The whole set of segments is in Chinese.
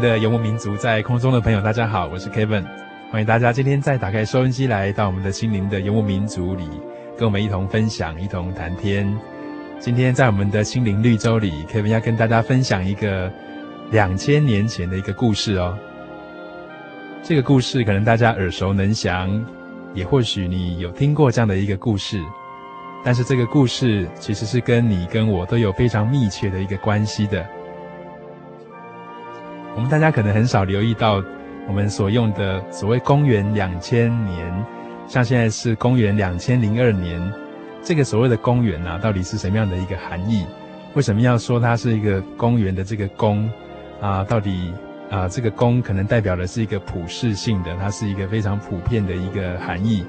的游牧民族，在空中的朋友，大家好，我是 Kevin，欢迎大家今天再打开收音机来到我们的心灵的游牧民族里，跟我们一同分享，一同谈天。今天在我们的心灵绿洲里，Kevin 要跟大家分享一个两千年前的一个故事哦。这个故事可能大家耳熟能详，也或许你有听过这样的一个故事，但是这个故事其实是跟你跟我都有非常密切的一个关系的。我们大家可能很少留意到，我们所用的所谓公元两千年，像现在是公元两千零二年，这个所谓的公元啊，到底是什么样的一个含义？为什么要说它是一个公元的这个公啊？到底啊，这个公可能代表的是一个普世性的，它是一个非常普遍的一个含义。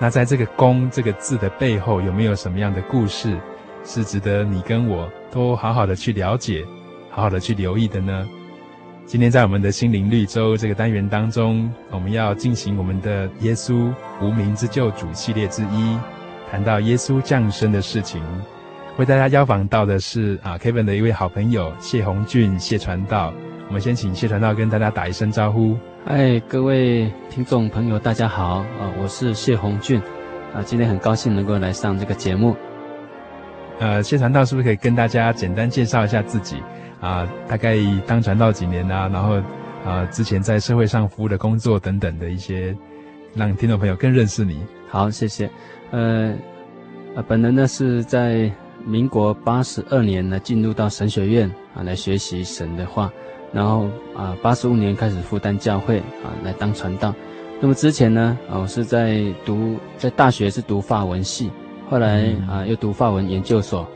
那在这个公这个字的背后，有没有什么样的故事，是值得你跟我都好好的去了解，好好的去留意的呢？今天在我们的心灵绿洲这个单元当中，我们要进行我们的耶稣无名之救主系列之一，谈到耶稣降生的事情。为大家邀访到的是啊，Kevin 的一位好朋友谢鸿俊谢传道。我们先请谢传道跟大家打一声招呼。哎，各位听众朋友，大家好啊，我是谢鸿俊啊，今天很高兴能够来上这个节目。呃，谢传道是不是可以跟大家简单介绍一下自己？啊，大概当传道几年啊，然后啊，之前在社会上服务的工作等等的一些，让听众朋友更认识你。好，谢谢。呃，呃，本人呢是在民国八十二年呢进入到神学院啊来学习神的话，然后啊八十五年开始负担教会啊来当传道。那么之前呢，啊我是在读在大学是读法文系，后来啊又读法文研究所。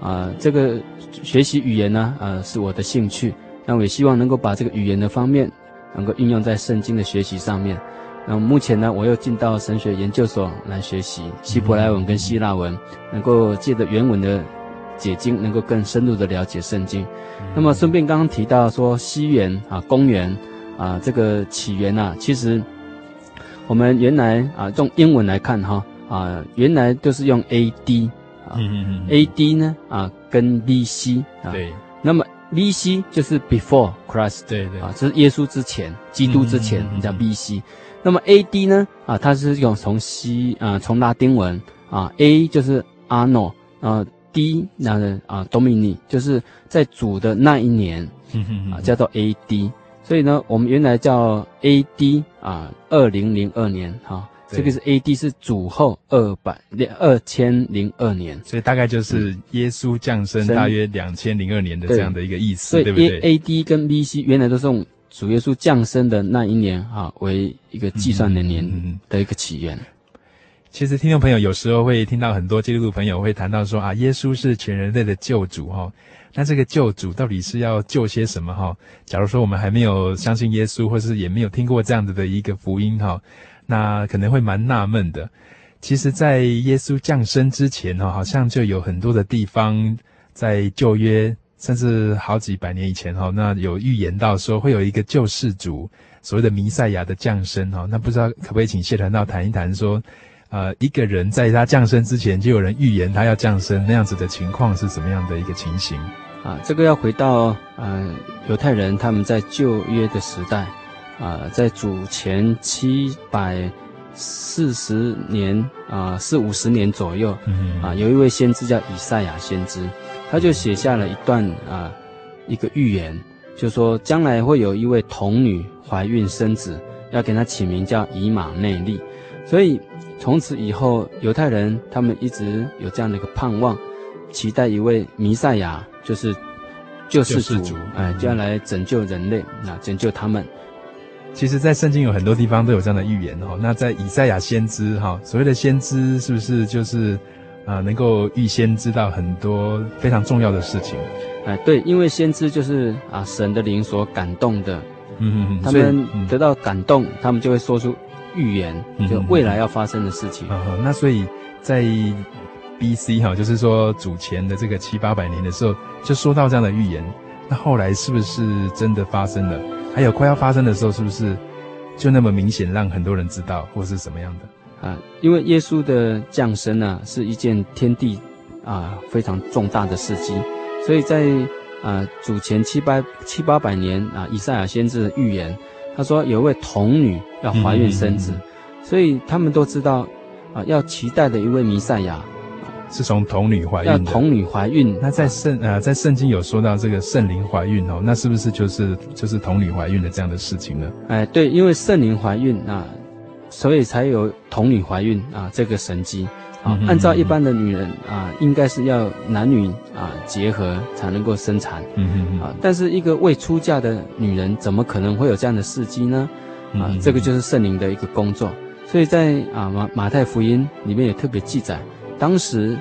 啊，这个学习语言呢，啊，是我的兴趣。那我也希望能够把这个语言的方面，能够运用在圣经的学习上面。那目前呢，我又进到神学研究所来学习希伯来文跟希腊文，能够借着原文的解经，能够更深入的了解圣经。那么顺便刚刚提到说西元啊，公元啊，这个起源啊，其实我们原来啊用英文来看哈啊，原来都是用 A.D. 嗯嗯嗯，A.D. 呢啊，跟 B.C. 啊，对，那么 B.C. 就是 Before Christ，对对啊，这是耶稣之前，基督之前，你叫 B.C. 那么 A.D. 呢啊，它是用从西啊，从拉丁文啊，A 就是 Anno 啊，D 那个啊 Domini 就是在主的那一年，啊叫做 A.D. 所以呢，我们原来叫 A.D. 啊，二零零二年哈。这个是 A.D. 是主后二百二千零二年，所以大概就是耶稣降生大约两千零二年的这样的一个意思，对，对不对？A.D. 跟 B.C. 原来都是用主耶稣降生的那一年啊为一个计算的年的一个起源。嗯、其实听众朋友有时候会听到很多基督徒朋友会谈到说啊，耶稣是全人类的救主哈，那这个救主到底是要救些什么哈？假如说我们还没有相信耶稣，或是也没有听过这样子的一个福音哈。那可能会蛮纳闷的，其实，在耶稣降生之前哈，好像就有很多的地方在旧约，甚至好几百年以前哈，那有预言到说会有一个救世主所谓的弥赛亚的降生哈。那不知道可不可以请谢传道谈一谈说，呃，一个人在他降生之前就有人预言他要降生，那样子的情况是什么样的一个情形？啊，这个要回到呃犹太人他们在旧约的时代，啊，在主前七百四十年啊四五十年左右，嗯，啊，有一位先知叫以赛亚先知，他就写下了一段啊一个预言。就说将来会有一位童女怀孕生子，要给她起名叫以马内利。所以从此以后，犹太人他们一直有这样的一个盼望，期待一位弥赛亚，就是救世主，主哎，就要来拯救人类，那拯救他们。其实，在圣经有很多地方都有这样的预言哦。那在以赛亚先知哈，所谓的先知是不是就是？啊，能够预先知道很多非常重要的事情，哎，对，因为先知就是啊神的灵所感动的，嗯嗯嗯，他们得到感动，嗯、他们就会说出预言，就未来要发生的事情。嗯嗯嗯、那所以在 B.C. 哈，就是说主前的这个七八百年的时候，就说到这样的预言。那后来是不是真的发生了？还有快要发生的时候，是不是就那么明显让很多人知道，或是什么样的？啊，因为耶稣的降生呢，是一件天地啊非常重大的事迹，所以在啊主前七八七八百年啊，以赛亚先知的预言，他说有一位童女要怀孕生子，嗯嗯嗯，所以他们都知道啊，要期待的一位弥赛亚是从童女怀孕，要童女怀孕。那在圣啊在圣经有说到这个圣灵怀孕哦，那是不是就是就是童女怀孕的这样的事情呢？哎，对，因为圣灵怀孕啊。所以才有童女怀孕啊，这个神迹啊。按照一般的女人啊，应该是要男女啊结合才能够生产。嗯嗯啊，但是一个未出嫁的女人，怎么可能会有这样的事迹呢？啊，这个就是圣灵的一个工作。所以在啊马马太福音里面也特别记载，当时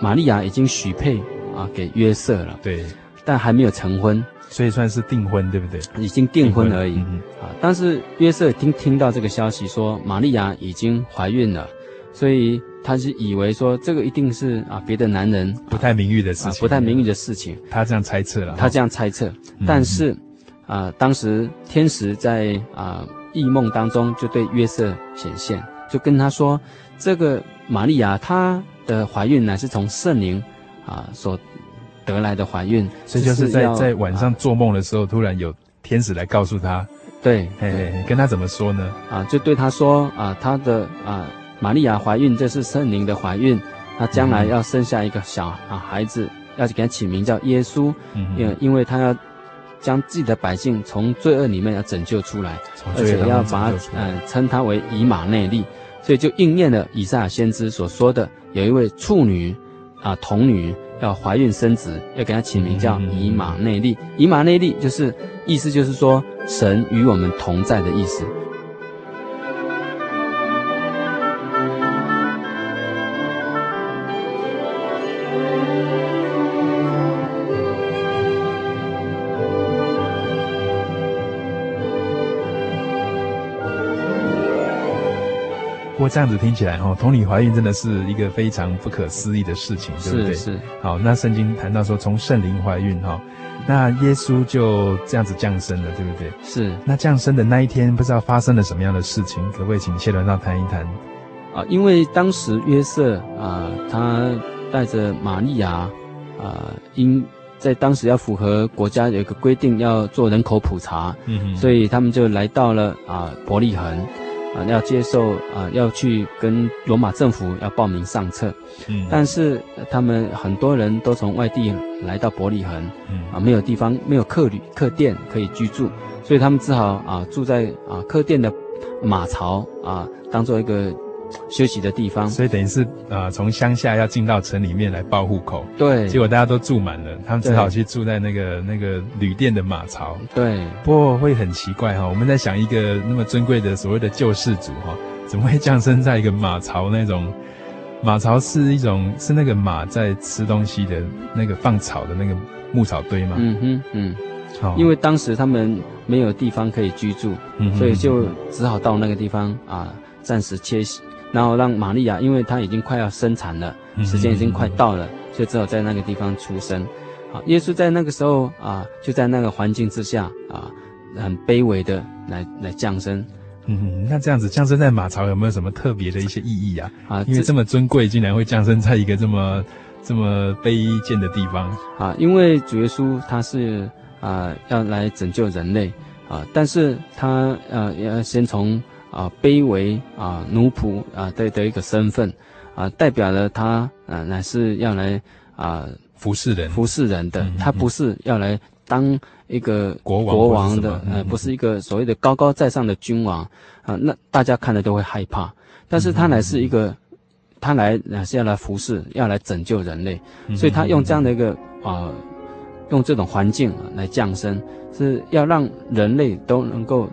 玛利亚已经许配啊给约瑟了，对，但还没有成婚。所以算是订婚，对不对？已经订婚而已。嗯、啊，但是约瑟听听到这个消息，说玛利亚已经怀孕了，所以他是以为说这个一定是啊别的男人不太名誉的事情，啊，不太名誉的事情。他这样猜测了。他这样猜测，但是啊，当时天使在啊异梦当中就对约瑟显现，就跟他说，这个玛利亚她的怀孕呢是从圣灵啊所。得来的怀孕，所以就是在在晚上做梦的时候，突然有天使来告诉他，对，嘿嘿，跟他怎么说呢？啊，就对他说啊，他的啊，玛利亚怀孕，这是圣灵的怀孕，她将来要生下一个小啊孩子，要给他起名叫耶稣，因因为他要将自己的百姓从罪恶里面要拯救出来，而且要把嗯称他为以马内利，所以就应验了以赛亚先知所说的，有一位处女啊童女。要怀孕生子，要给他起名叫以马内利。以马内利就是意思，就是说神与我们同在的意思。这样子听起来，哈，童女怀孕真的是一个非常不可思议的事情，对不对？是是。好，那圣经谈到说从圣灵怀孕，哈，那耶稣就这样子降生了，对不对？是。那降生的那一天，不知道发生了什么样的事情，可不可以请谢传道谈一谈？啊，因为当时约瑟啊，他带着玛利亚啊，因在当时要符合国家有一个规定，要做人口普查，嗯，所以他们就来到了啊伯利恒。啊，要接受啊，要去跟罗马政府要报名上册，嗯，但是他们很多人都从外地来到伯利恒，嗯，啊，没有地方，没有客旅客店可以居住，所以他们只好啊住在啊客店的马槽啊，当做一个。休息的地方，所以等于是啊，从、呃、乡下要进到城里面来报户口。对，结果大家都住满了，他们只好去住在那个那个旅店的马槽。对，不过会很奇怪哈，我们在想一个那么尊贵的所谓的救世主哈，怎么会降生在一个马槽那种？马槽是一种是那个马在吃东西的那个放草的那个牧草堆吗？嗯哼，嗯，好，因为当时他们没有地方可以居住，嗯、所以就只好到那个地方啊，暂时歇息。然后让玛利亚，因为她已经快要生产了，时间已经快到了，所以只好在那个地方出生。好，耶稣在那个时候啊，就在那个环境之下啊，很卑微的来来降生。嗯，那这样子降生在马槽有没有什么特别的一些意义啊？啊，因为这么尊贵，竟然会降生在一个这么这么卑贱的地方啊！因为主耶稣他是啊要来拯救人类啊，但是他呃要先从啊卑微啊奴仆啊的的一个身份啊，代表了他啊乃是要来啊服侍人。服侍人的，嗯嗯嗯他不是要来当一个国王国王的，呃，不是一个所谓的高高在上的君王啊，那大家看了都会害怕。但是他乃是一个，他来乃是要来服侍，要来拯救人类，嗯所以他用这样的一个啊、呃，用这种环境来降生，是要让人类都能够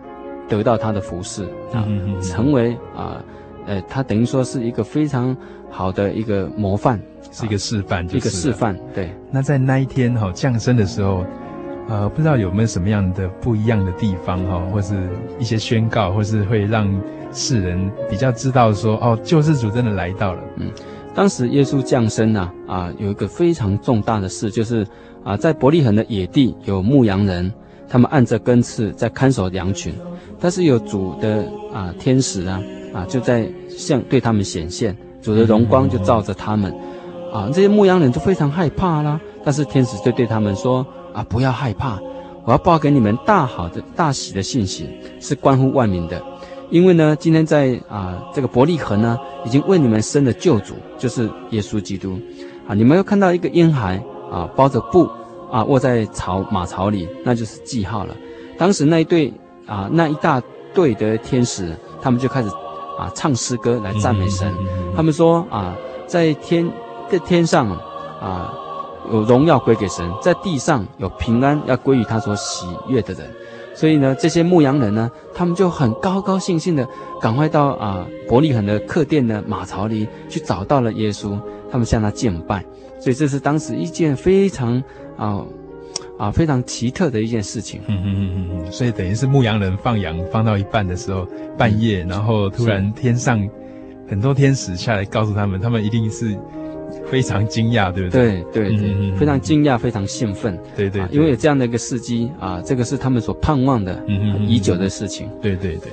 得到他的服侍啊，成为啊，呃，他等于说是一个非常好的一个模范，是一个示范，一个示范。对，那在那一天哈、哦、降生的时候。呃，不知道有没有什么样的不一样的地方哈，或是一些宣告，或是会让世人比较知道说，哦，救世主真的来到了。嗯，当时耶稣降生呢，啊，有一个非常重大的事，就是啊，在伯利恒的野地有牧羊人，他们按着根刺在看守羊群，但是有主的啊天使啊啊就在向对他们显现，主的荣光就照着他们，啊，这些牧羊人就非常害怕啦，但是天使就对他们说。啊，不要害怕！我要报给你们大好的大喜的信息，是关乎万民的。因为呢，今天在啊这个伯利恒呢，已经为你们生了救主，就是耶稣基督。啊，你们又看到一个婴孩啊，包着布啊，卧在槽马槽里，那就是记号了。当时那一对啊，那一大队的天使，他们就开始啊唱诗歌来赞美神。嗯嗯嗯嗯、他们说啊，在天在天上啊。有荣耀归给神，在地上有平安要归于他所喜悦的人，所以呢，这些牧羊人呢，他们就很高高兴兴的赶快到啊伯利恒的客店的马槽里去找到了耶稣，他们向他敬拜，所以这是当时一件非常啊啊非常奇特的一件事情。嗯嗯嗯嗯，所以等于是牧羊人放羊放到一半的时候，半夜，然后突然天上很多天使下来告诉他们，他们一定是。非常惊讶，对不对？对对对，嗯、非常惊讶，非常兴奋。对对，对、啊，因为有这样的一个事迹啊，这个是他们所盼望的，嗯嗯，已久的事情。对对对。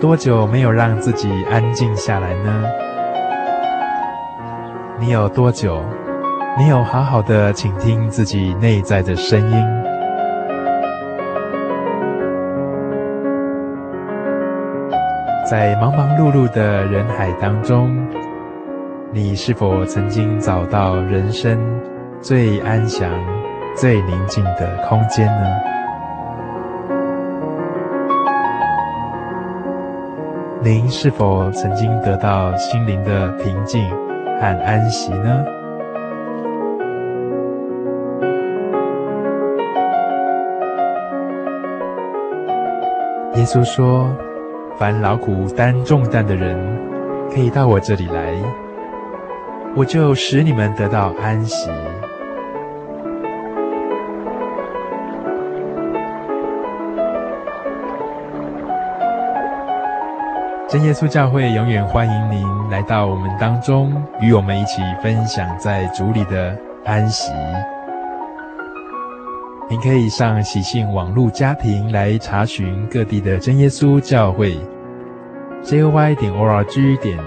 多久没有让自己安静下来呢？你有多久没有好好的倾听自己内在的声音？在忙忙碌碌的人海当中，你是否曾经找到人生最安详、最宁静的空间呢？您是否曾经得到心灵的平静和安息呢？耶稣说：“凡劳苦担重担的人，可以到我这里来，我就使你们得到安息。真耶稣教会永远欢迎您来到我们当中，与我们一起分享在主里的安息。您可以上喜信网络家庭来查询各地的真耶稣教会，joy 点 org 点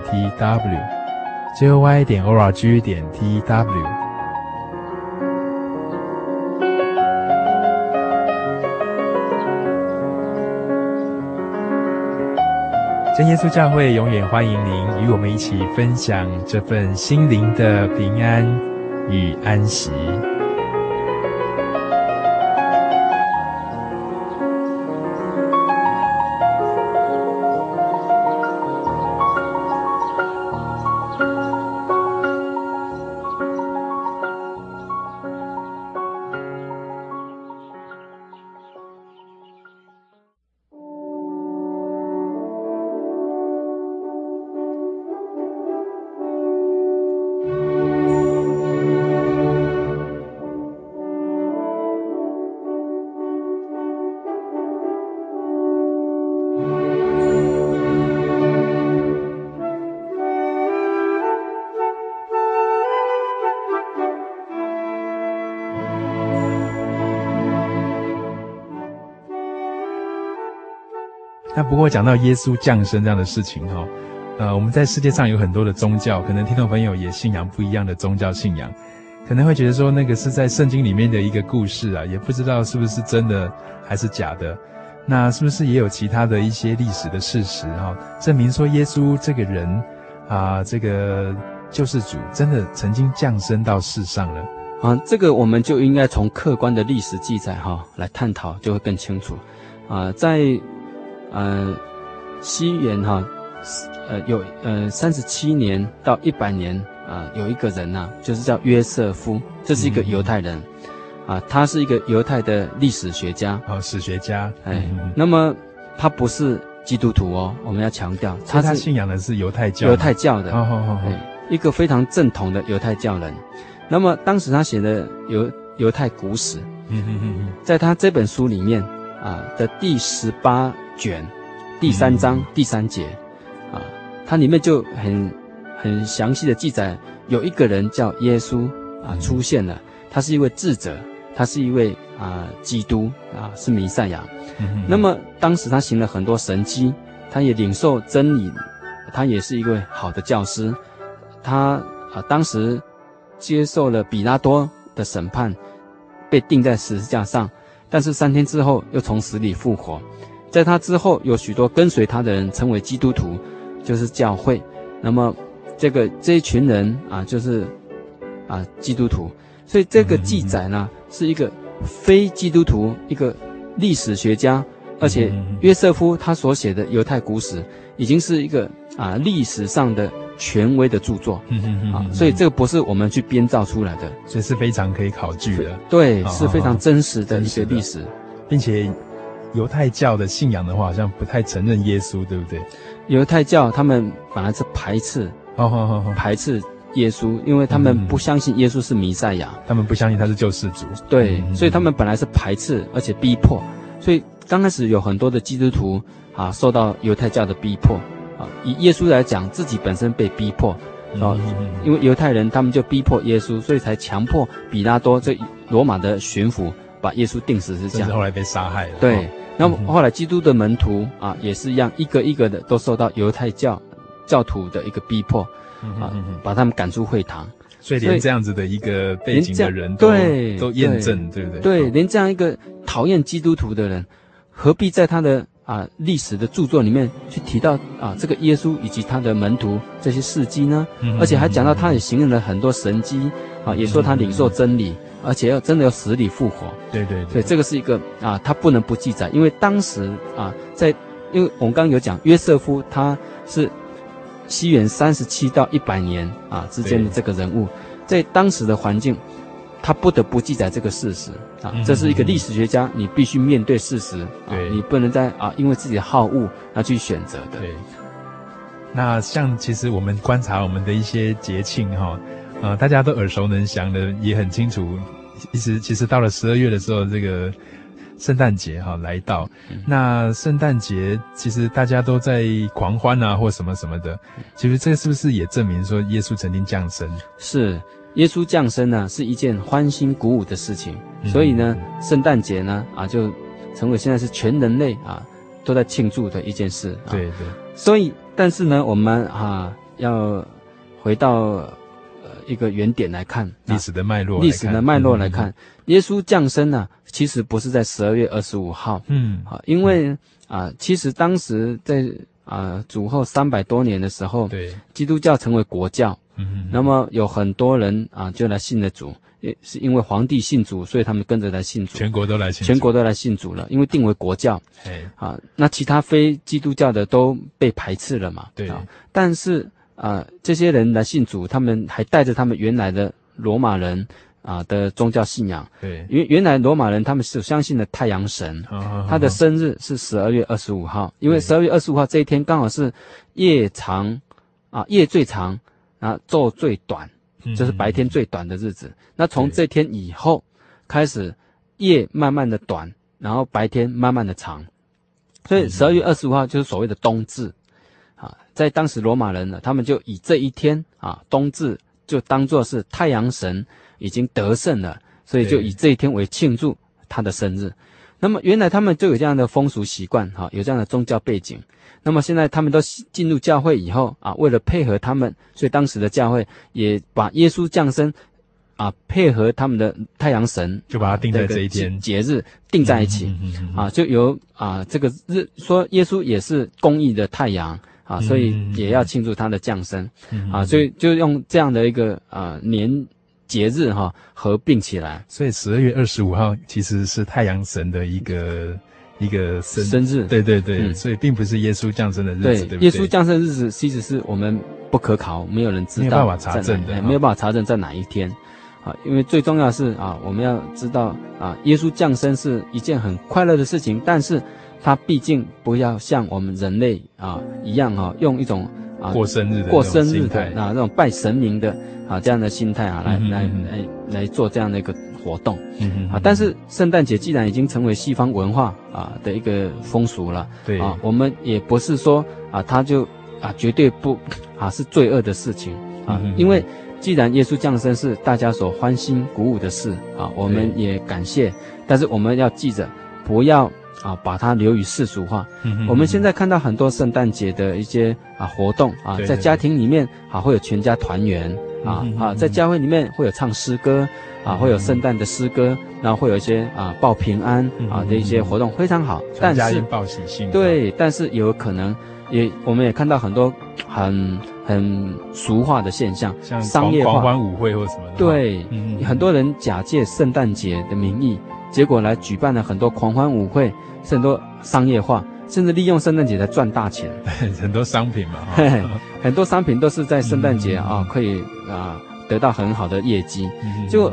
tw，joy 点 org 点 tw。真耶稣教会永远欢迎您与我们一起分享这份心灵的平安与安息。会讲到耶稣降生这样的事情哈，呃，我们在世界上有很多的宗教，可能听众朋友也信仰不一样的宗教信仰，可能会觉得说那个是在圣经里面的一个故事啊，也不知道是不是真的还是假的。那是不是也有其他的一些历史的事实哈，证明说耶稣这个人啊，这个救世主真的曾经降生到世上了？啊，这个我们就应该从客观的历史记载哈来探讨，就会更清楚。啊，在呃，西元哈，呃，有呃三十七年到一百年啊，有一个人呐、啊，就是叫约瑟夫，这是一个犹太人，嗯、啊，他是一个犹太的历史学家，哦，史学家，哎，嗯、那么他不是基督徒哦，我们要强调，他他信仰的是犹太教，犹太教的，哦哦哦，一个非常正统的犹太教人。那么当时他写的犹犹太古史，嗯嗯嗯嗯，在他这本书里面啊的第十八。卷第三章第三节，啊，它里面就很很详细的记载，有一个人叫耶稣啊出现了，他是一位智者，他是一位啊基督啊是弥赛亚。那么当时他行了很多神迹，他也领受真理，他也是一位好的教师。他啊当时接受了比拉多的审判，被钉在十字架上，但是三天之后又从死里复活。在他之后，有许多跟随他的人成为基督徒，就是教会。那么，这个这一群人啊，就是啊基督徒。所以这个记载呢，是一个非基督徒，一个历史学家，而且约瑟夫他所写的犹太古史，已经是一个啊历史上的权威的著作。啊，所以这个不是我们去编造出来的，所以是非常可以考据的。对，是非常真实的一些历史，并且。犹太教的信仰的话，好像不太承认耶稣，对不对？犹太教他们本来是排斥，哦哦哦，排斥耶稣，因为他们不相信耶稣是弥赛亚，他们不相信他是救世主，对，所以他们本来是排斥，而且逼迫，所以刚开始有很多的基督徒啊，受到犹太教的逼迫。啊。以耶稣来讲，自己本身被逼迫。啊，因为犹太人他们就逼迫耶稣，所以才强迫比拉多这罗马的巡抚把耶稣钉死，是这样，后来被杀害了，对。那么后来，基督的门徒啊，也是一样，一个一个的都受到犹太教教徒的一个逼迫，啊，把他们赶出会堂。所以连这样子的一个背景的人都对都验证，对不对？对，连这样一个讨厌基督徒的人，何必在他的啊历史的著作里面去提到啊这个耶稣以及他的门徒这些事迹呢？而且还讲到他也行了很多神迹啊，也说他领受真理。而且要真的要死里复活，对对对，所以这个是一个啊，他不能不记载，因为当时啊，在因为我们刚刚有讲约瑟夫他是西元三十七到一百年啊之间的这个人物，在当时的环境，他不得不记载这个事实啊，这是一个历史学家，你必须面对事实，对，你不能再啊因为自己的好恶而去选择的。对，那像其实我们观察我们的一些节庆哈。啊，大家都耳熟能详的，也很清楚。其实，其实到了十二月的时候，这个圣诞节哈来到。那圣诞节其实大家都在狂欢啊，或什么什么的。其实这是不是也证明说耶稣曾经降生？是，耶稣降生呢，是一件欢欣鼓舞的事情。所以呢，圣诞节呢啊，就成为现在是全人类啊都在庆祝的一件事。对对。所以，但是呢，我们啊要回到。一个原点来看历史的脉络，历史的脉络来看，耶稣降生呢，其实不是在十二月二十五号，嗯，啊，因为啊，其实当时在啊主后三百多年的时候，对，基督教成为国教，嗯，那么有很多人啊就来信了主，也是因为皇帝信主，所以他们跟着来信主，全国都来信，全国都来信主了，因为定为国教，哎，啊，那其他非基督教的都被排斥了嘛，对，但是。啊、呃，这些人来信主，他们还带着他们原来的罗马人啊、呃、的宗教信仰。对，原原来罗马人他们是相信的太阳神，他的生日是十二月二十五号，因为十二月二十五号这一天刚好是夜长啊，夜最长啊，昼最短，就是白天最短的日子。嗯、那从这天以后开始，夜慢慢的短，然后白天慢慢的长，所以十二月二十五号就是所谓的冬至。在当时罗马人呢，他们就以这一天啊，冬至就当做是太阳神已经得胜了，所以就以这一天为庆祝他的生日。那么原来他们就有这样的风俗习惯，哈，有这样的宗教背景。那么现在他们都进入教会以后啊，为了配合他们，所以当时的教会也把耶稣降生啊，配合他们的太阳神，就把它定在这一天节日定在一起啊，就由啊这个日说耶稣也是公义的太阳。啊，所以也要庆祝他的降生，嗯、啊，所以就用这样的一个啊年节日哈、啊、合并起来。所以十二月二十五号其实是太阳神的一个一个生生日，对对对，嗯、所以并不是耶稣降生的日子，对，对不对？耶稣降生日子其实是我们不可考，没有人知道，没有办法查证的，没有办法查证在哪一天。啊，因为最重要的是啊，我们要知道啊，耶稣降生是一件很快乐的事情，但是。他毕竟不要像我们人类啊一样哈、啊，用一种啊过生日的过生日的啊那种拜神明的啊这样的心态啊来来来来做这样的一个活动，嗯嗯啊，但是圣诞节既然已经成为西方文化啊的一个风俗了，对。啊，我们也不是说啊他就啊绝对不啊是罪恶的事情啊，因为既然耶稣降生是大家所欢欣鼓舞的事啊，我们也感谢，但是我们要记着不要。啊，把它流于世俗化。我们现在看到很多圣诞节的一些啊活动啊，在家庭里面啊会有全家团圆啊啊，在教会里面会有唱诗歌啊，会有圣诞的诗歌，然后会有一些啊报平安啊的一些活动，非常好。但是报喜信。对，但是有可能也我们也看到很多很很俗化的现象，像商业化狂欢舞会或什么的。对，嗯，很多人假借圣诞节的名义，结果来举办了很多狂欢舞会。是很多商业化，甚至利用圣诞节来赚大钱。很多商品嘛，很多商品都是在圣诞节啊，可以啊得到很好的业绩。就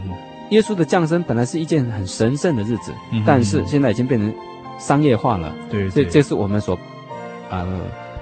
耶稣的降生本来是一件很神圣的日子，但是现在已经变成商业化了。对，这这是我们所啊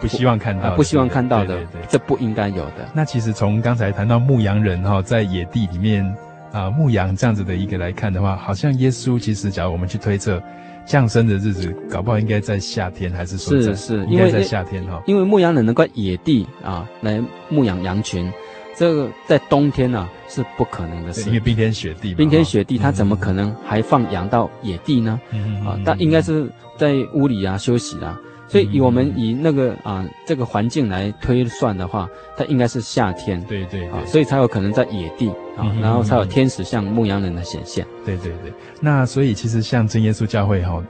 不希望看到、不希望看到的，这不应该有的。那其实从刚才谈到牧羊人哈，在野地里面啊牧羊这样子的一个来看的话，好像耶稣其实，假如我们去推测。降生的日子，搞不好应该在夏天，还是说在是是，应该在夏天哈？因为牧羊人能够野地啊来牧养羊群，这个在冬天啊是不可能的事。因为冰天雪地，冰天雪地，他怎么可能还放羊到野地呢？嗯、啊，但应该是在屋里啊休息啊。所以以我们以那个啊这个环境来推算的话，它应该是夏天。对对啊，所以才有可能在野地啊，然后才有天使像牧羊人的显现。对对对，那所以其实像真耶稣教会哈，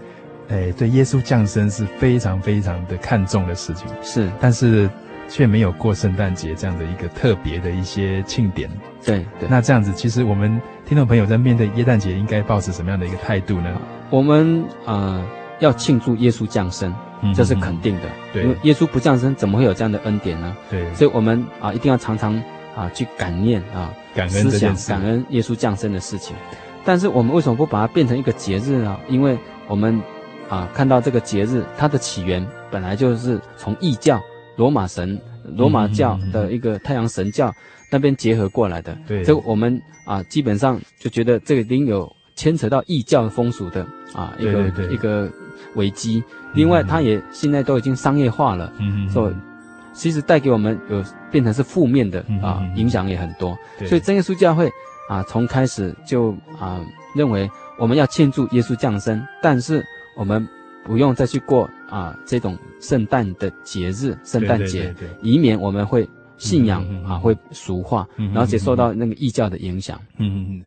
哎，对耶稣降生是非常非常的看重的事情。是，但是却没有过圣诞节这样的一个特别的一些庆典。对对，那这样子，其实我们听众朋友在面对耶诞节应该抱持什么样的一个态度呢？我们啊要庆祝耶稣降生。这是肯定的，对，因为耶稣不降生，怎么会有这样的恩典呢？对，所以我们啊一定要常常啊去感念啊，感恩思想感恩耶稣降生的事情。但是我们为什么不把它变成一个节日呢？因为我们啊看到这个节日，它的起源本来就是从异教罗马神罗马教的一个太阳神教那边结合过来的。对，所以我们啊基本上就觉得这个一定有牵扯到异教风俗的啊一个一个危机。另外，它也现在都已经商业化了，嗯所以其实带给我们有变成是负面的嗯啊嗯，嗯影响也很多。对所以真耶稣教会啊，从开始就啊认为我们要庆祝耶稣降生，但是我们不用再去过啊这种圣诞的节日，圣诞节对对对，对以免我们会信仰嗯嗯嗯嗯啊会俗化，嗯嗯然后且受到那个异教的影响。嗯嗯。Listen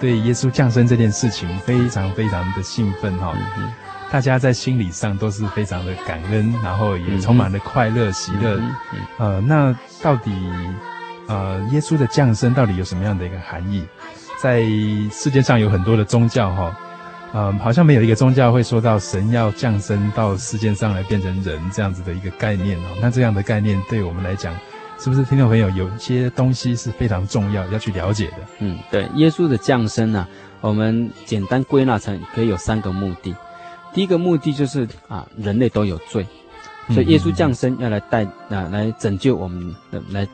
对耶稣降生这件事情非常非常的兴奋哈、嗯大家在心理上都是非常的感恩，然后也充满了快乐、喜乐。呃，那到底呃耶稣的降生到底有什么样的一个含义？在世界上有很多的宗教哈，呃，好像没有一个宗教会说到神要降生到世界上来变成人这样子的一个概念哦。那这样的概念对我们来讲，是不是听众朋友有一些东西是非常重要要去了解的？嗯，对，耶稣的降生呢、我们简单归纳成可以有三个目的。第一个目的就是啊，人类都有罪，所以耶稣降生要来带啊，来拯救我们的，来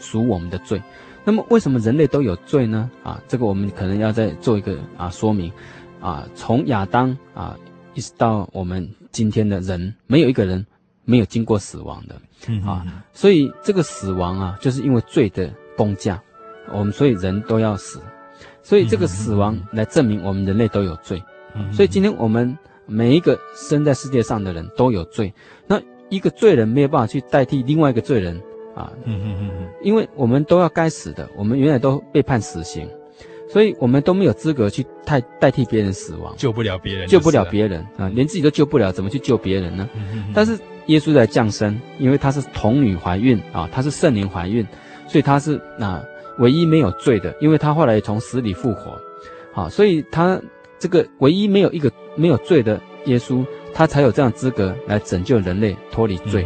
赎我们的罪。那么为什么人类都有罪呢？啊，这个我们可能要再做一个啊说明。啊，从亚当啊一直到我们今天的人，没有一个人没有经过死亡的。嗯啊，所以这个死亡啊，就是因为罪的工价，我们所以人都要死，所以这个死亡来证明我们人类都有罪。嗯所以今天我们每一个生在世界上的人都有罪，那一个罪人没有办法去代替另外一个罪人啊，嗯嗯嗯嗯。因为我们都要该死的，我们原来都被判死刑，所以我们都没有资格去代代替别人死亡，救不了别人，救不了别人啊，连自己都救不了，怎么去救别人呢？人但是耶稣在降生，因为他是童女怀孕啊，他是圣灵怀孕，所以他是啊唯一没有罪的，因为他后来从死里复活，啊，所以他这个唯一没有一个没有罪的耶稣，他才有这样资格来拯救人类脱离罪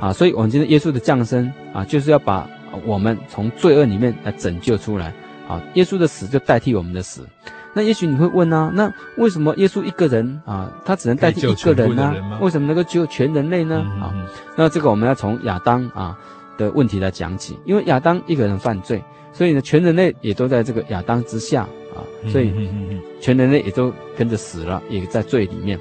啊，所以我们今天耶稣的降生啊，就是要把我们从罪恶里面来拯救出来啊，耶稣的死就代替我们的死。那也许你会问啊，那为什么耶稣一个人啊，他只能代替一个人呢、啊？为什么能够救全人类呢？啊，那这个我们要从亚当啊的问题来讲起，因为亚当一个人犯罪，所以呢，全人类也都在这个亚当之下啊，所以全人类也都跟着死了，也在罪里面。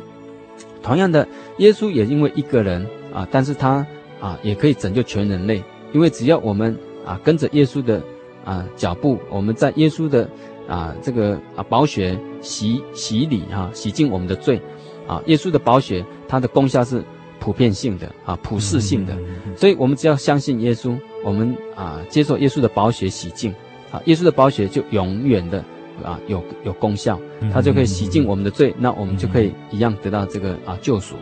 同样的，耶稣也因为一个人啊，但是他啊也可以拯救全人类，因为只要我们啊跟着耶稣的啊脚步，我们在耶稣的。啊，这个啊，宝血洗洗礼哈、啊，洗净我们的罪，啊，耶稣的宝血，它的功效是普遍性的啊，普世性的，所以我们只要相信耶稣，我们啊，接受耶稣的宝血洗净，啊，耶稣的宝血就永远的啊有有功效，它就可以洗净我们的罪，那我们就可以一样得到这个啊救赎。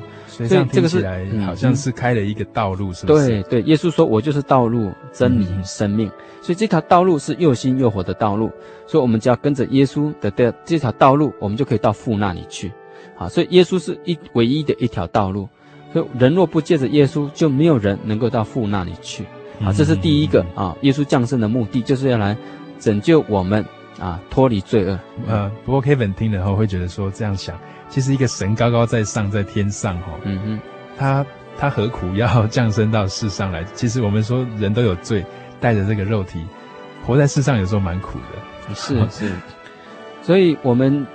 所以这个是好像是开了一个道路，是不是？对对，耶稣说：“我就是道路、真理、生命。”所以这条道路是又新又活的道路。所以我们只要跟着耶稣的这这条道路，我们就可以到父那里去。啊，所以耶稣是一唯一的一条道路。所以人若不借着耶稣，就没有人能够到父那里去。啊，这是第一个啊，耶稣降生的目的就是要来拯救我们啊，脱离罪恶。呃，不过 Kevin 听了后会觉得说这样想。其实一个神高高在上，在天上哈，嗯哼，他他何苦要降生到世上来？其实我们说人都有罪，带着这个肉体活在世上，有时候蛮苦的。是是，所以我们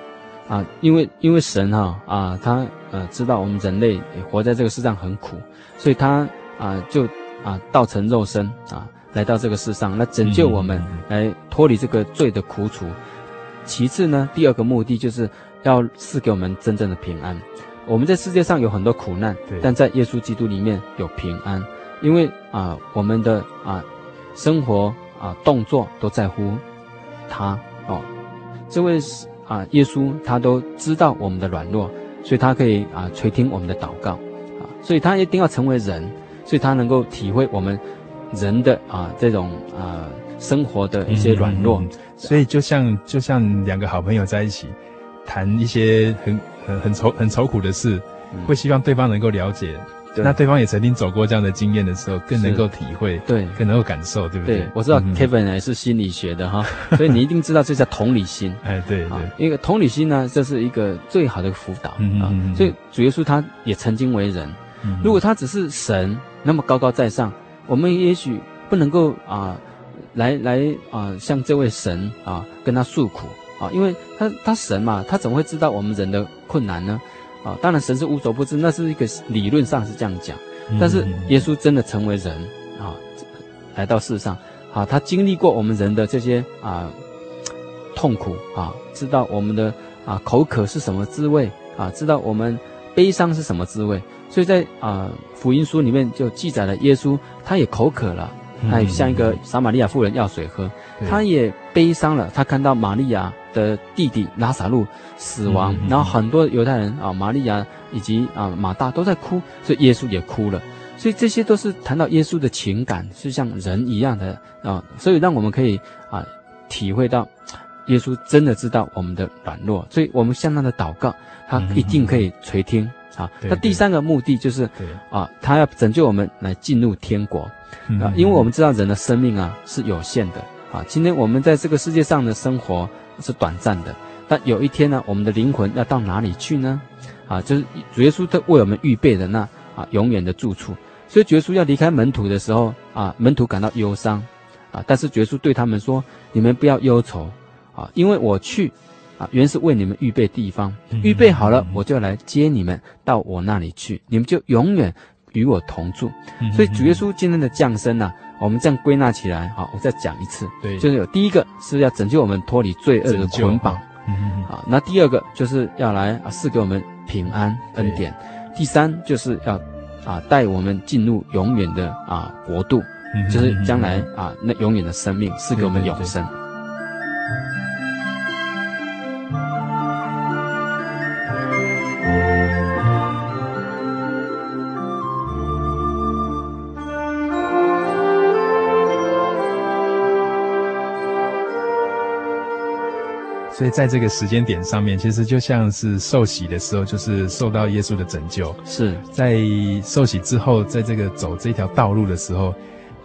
啊，因为因为神哈啊，啊，他呃知道我们人类活在这个世上很苦，所以他啊就啊道成肉身啊来到这个世上来拯救我们，来脱离这个罪的苦楚。其次呢，第二个目的就是要赐给我们真正的平安。我们在世界上有很多苦难，但在耶稣基督里面有平安，因为啊，我们的啊生活啊动作都在乎他哦。这位啊耶稣他都知道我们的软弱，所以他可以啊垂听我们的祷告啊，所以他一定要成为人，所以他能够体会我们人的啊这种啊生活的一些软弱。嗯嗯嗯，所以就像就像两个好朋友在一起谈一些很。很很愁很愁苦的事，会希望对方能够了解。对那对方也曾经走过这样的经验的时候，更能够体会，对，更能够感受，对不对？对，我知道 Kevin 也是心理学的哈，所以你一定知道这叫同理心。哎，对对，因为同理心呢，这是一个最好的辅导啊。所以主耶稣他也曾经为人，如果他只是神那么高高在上，我们也许不能够啊，来来啊，向这位神啊，跟他诉苦。啊，因为他他神嘛，他怎么会知道我们人的困难呢？啊，当然神是无所不知，那是一个理论上是这样讲。但是耶稣真的成为人啊，来到世上啊，他经历过我们人的这些啊痛苦啊，知道我们的啊口渴是什么滋味啊，知道我们悲伤是什么滋味。所以在啊福音书里面就记载了耶稣他也口渴了，他也像一个撒玛利亚妇人要水喝，他也悲伤了，他看到玛利亚。的弟弟拉撒路死亡，然后很多犹太人啊，玛利亚以及啊马大都在哭，所以耶稣也哭了。所以这些都是谈到耶稣的情感，是像人一样的啊，所以让我们可以啊体会到，耶稣真的知道我们的软弱，所以我们向他的祷告，他一定可以垂听啊。那第三个目的就是啊，他要拯救我们来进入天国啊，因为我们知道人的生命啊是有限的啊，今天我们在这个世界上的生活。是短暂的，但有一天呢，我们的灵魂要到哪里去呢？啊，就是主耶稣他为我们预备的那啊永远的住处。所以主耶稣要离开门徒的时候啊，门徒感到忧伤啊，但是主耶稣对他们说：“你们不要忧愁啊，因为我去啊，原是为你们预备地方，预备好了，我就来接你们到我那里去，你们就永远与我同住。”所以主耶稣今天的降生呢、啊？我们这样归纳起来，好，我再讲一次，对，就是有第一个是要拯救我们脱离罪恶的捆绑，嗯，啊，那第二个就是要来啊赐给我们平安恩典，第三就是要啊带我们进入永远的啊国度，就是将来啊那永远的生命赐给我们永生。所以在这个时间点上面，其实就像是受洗的时候，就是受到耶稣的拯救。是在受洗之后，在这个走这条道路的时候，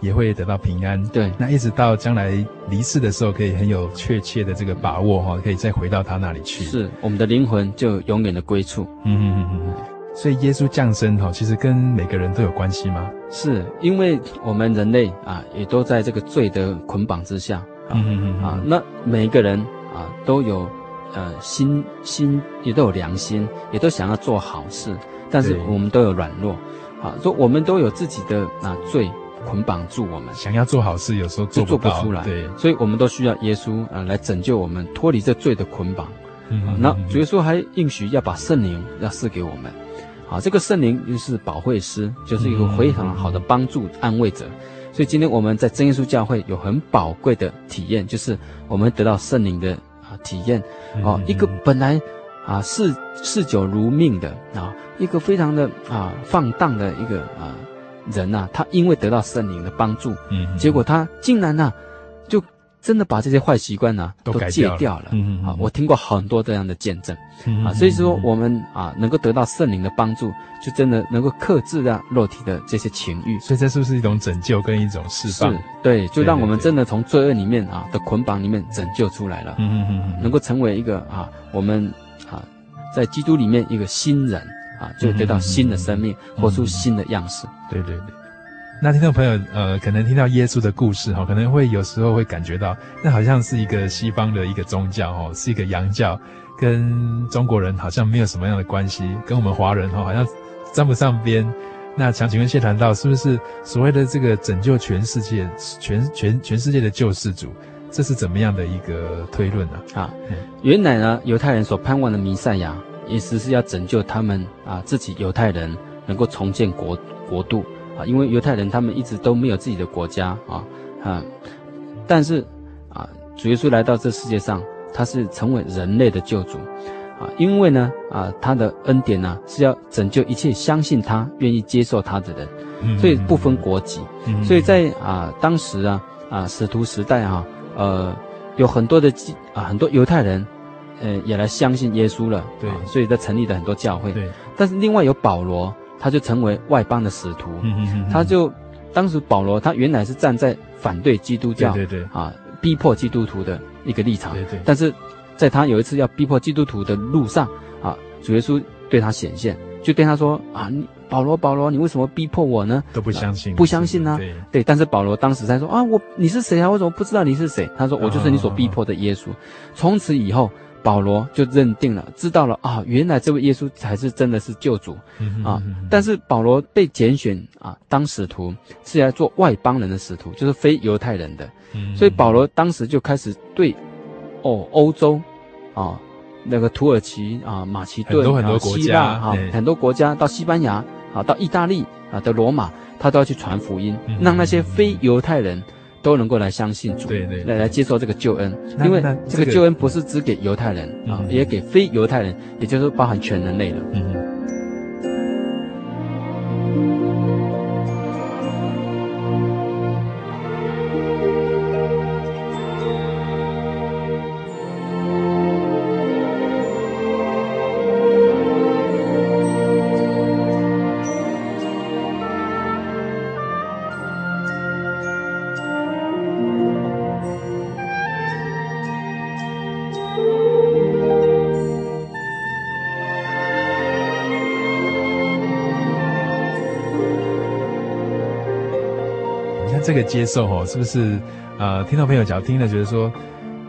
也会得到平安。对，那一直到将来离世的时候，可以很有确切的这个把握哈，可以再回到他那里去。是我们的灵魂就永远的归处。嗯嗯嗯嗯。所以耶稣降生哈，其实跟每个人都有关系吗？是因为我们人类啊，也都在这个罪的捆绑之下。嗯嗯嗯啊，那每一个人。啊，都有，呃，心心也都有良心，也都想要做好事，但是我们都有软弱，啊，说我们都有自己的啊罪捆绑住我们，想要做好事，有时候做不，做不出来，对，所以我们都需要耶稣啊来拯救我们，脱离这罪的捆绑。嗯，嗯，那主耶稣还应许要把圣灵要赐给我们，啊，这个圣灵就是保惠师，就是一个非常好的帮助安慰者。所以今天我们在真耶稣教会有很宝贵的体验，就是我们得到圣灵的啊体验哦，一个本来啊嗜嗜酒如命的啊，一个非常的啊放荡的一个啊人呐，他因为得到圣灵的帮助，嗯，结果他竟然呐就。真的把这些坏习惯呢都戒掉了，嗯嗯啊，我听过很多这样的见证，嗯啊，所以说我们啊能够得到圣灵的帮助，就真的能够克制掉肉体的这些情欲，所以这是不是一种拯救跟一种释放？是，对，就让我们真的从罪恶里面啊的捆绑里面拯救出来了，嗯嗯嗯，能够成为一个啊我们啊在基督里面一个新人啊，就得到新的生命，嗯、活出新的样式。对对对。那听众朋友，呃，可能听到耶稣的故事哈，可能会有时候会感觉到，那好像是一个西方的一个宗教哦，是一个洋教，跟中国人好像没有什么样的关系，跟我们华人哈好像沾不上边。那想请问谢谈道，是不是所谓的这个拯救全世界、全全全世界的救世主，这是怎么样的一个推论呢？啊，原来呢，犹太人所盼望的弥赛亚，意思是要拯救他们啊，自己犹太人能够重建国国度。啊，因为犹太人他们一直都没有自己的国家啊啊，但是啊，主耶稣来到这世界上，他是成为人类的救主啊，因为呢啊，他的恩典呢是要拯救一切相信他、愿意接受他的人，所以不分国籍，所以在啊当时啊啊使徒时代哈、啊，呃有很多的啊很多犹太人，呃也来相信耶稣了，对，所以他成立了很多教会，对，但是另外有保罗。他就成为外邦的使徒，他就当时保罗他原来是站在反对基督教，对对对啊，逼迫基督徒的一个立场，对对，但是在他有一次要逼迫基督徒的路上啊，主耶稣对他显现，就对他说啊，你保罗保罗，你为什么逼迫我呢？都不相信，不相信呢、啊？对对，但是保罗当时在说啊，我你是谁啊？我怎么不知道你是谁？他说我就是你所逼迫的耶稣。从、哦、此以后。保罗就认定了，知道了啊，原来这位耶稣才是真的是救主啊！但是保罗被拣选啊当使徒，是来做外邦人的使徒，就是非犹太人的。所以保罗当时就开始对哦欧洲啊那个土耳其啊马其顿很多国家啊很多国家到西班牙啊到意大利啊的罗马，他都要去传福音，让那些非犹太人。都能够来相信主，对对，来来接受这个救恩，因为这个救恩不是只给犹太人啊，也给非犹太人，也就是包含全人类的。嗯。你看这个接受哦，是不是？呃，听众朋友，假如听了觉得说，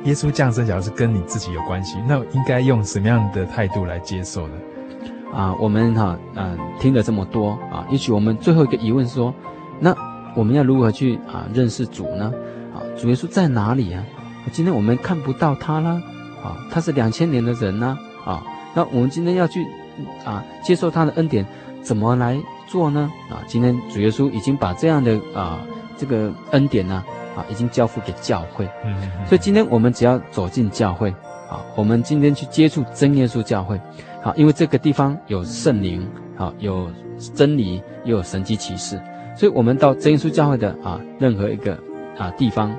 耶稣降生，假如是跟你自己有关系，那应该用什么样的态度来接受呢？啊，我们哈，嗯、听了这么多啊，也许我们最后一个疑问是说，那我们要如何去啊认识主呢？啊，主耶稣在哪里啊？今天我们看不到他啦，啊，他是两千年的人呢，啊，那我们今天要去啊接受他的恩典，怎么来做呢？啊，今天主耶稣已经把这样的啊。这个恩典呢，啊，已经交付给教会。嗯，所以今天我们只要走进教会，啊，我们今天去接触真耶稣教会，啊，因为这个地方有圣灵，啊，有真理，又有神迹奇事，所以我们到真耶稣教会的啊任何一个啊地方，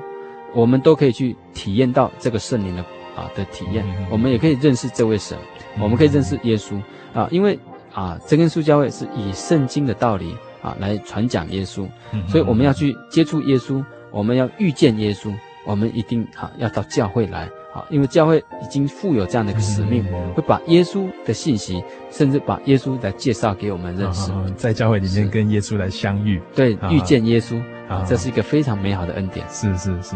我们都可以去体验到这个圣灵的啊的体验。我们也可以认识这位神，我们可以认识耶稣啊，因为啊真耶稣教会是以圣经的道理。啊，来传讲耶稣，所以我们要去接触耶稣，我们要遇见耶稣，我们一定啊要到教会来，好，因为教会已经负有这样的一个使命，会把耶稣的信息，甚至把耶稣来介绍给我们认识，在教会里面跟耶稣来相遇，对，遇见耶稣啊，这是一个非常美好的恩典。是是是，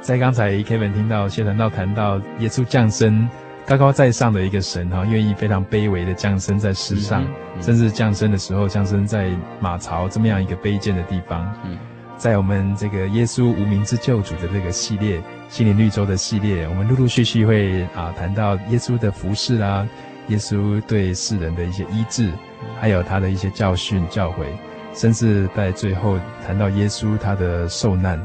在刚才 Kevin 听到谢传道谈到耶稣降生。高高在上的一个神哈，愿意非常卑微的降生在世上，甚至降生的时候降生在马槽这么样一个卑贱的地方。嗯，在我们这个耶稣无名之救主的这个系列心灵绿洲的系列，我们陆陆续续会啊谈到耶稣的服事啊，耶稣对世人的一些医治，还有他的一些教训教诲，甚至在最后谈到耶稣他的受难，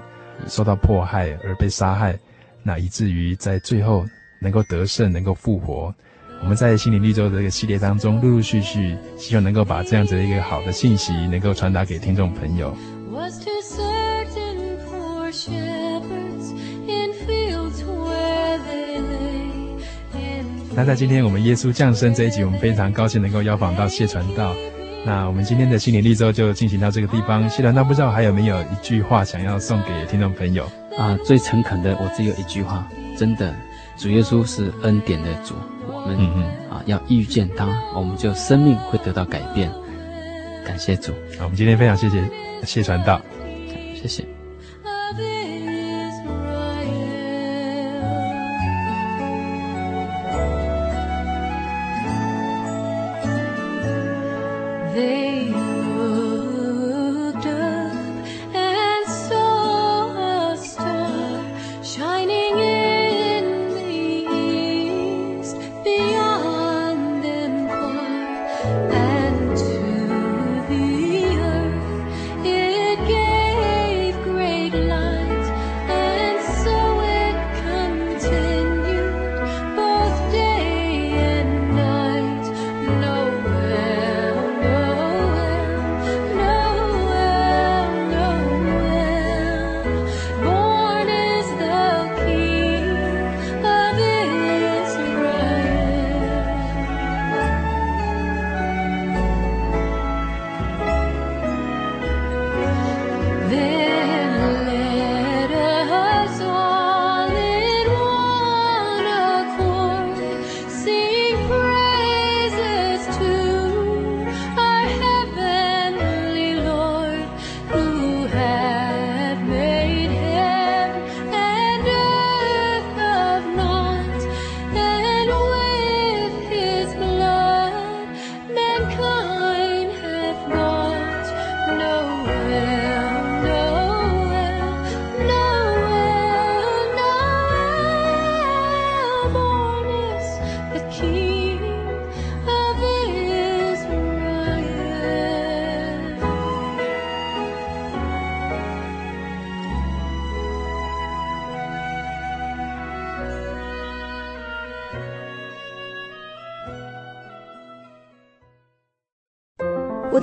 受到迫害而被杀害，那以至于在最后。能够得胜，能够复活。我们在心灵绿洲的这个系列当中，陆陆续续希望能够把这样子的一个好的信息，能够传达给听众朋友。那在今天我们耶稣降生这一集，我们非常高兴能够邀访到谢传道。那我们今天的心灵绿洲就进行到这个地方。谢传道不知道还有没有一句话想要送给听众朋友？啊，最诚恳的，我只有一句话，真的。主耶稣是恩典的主，我们啊要遇见他，我们就生命会得到改变。感谢主。好，我们今天非常谢谢谢传道，谢谢。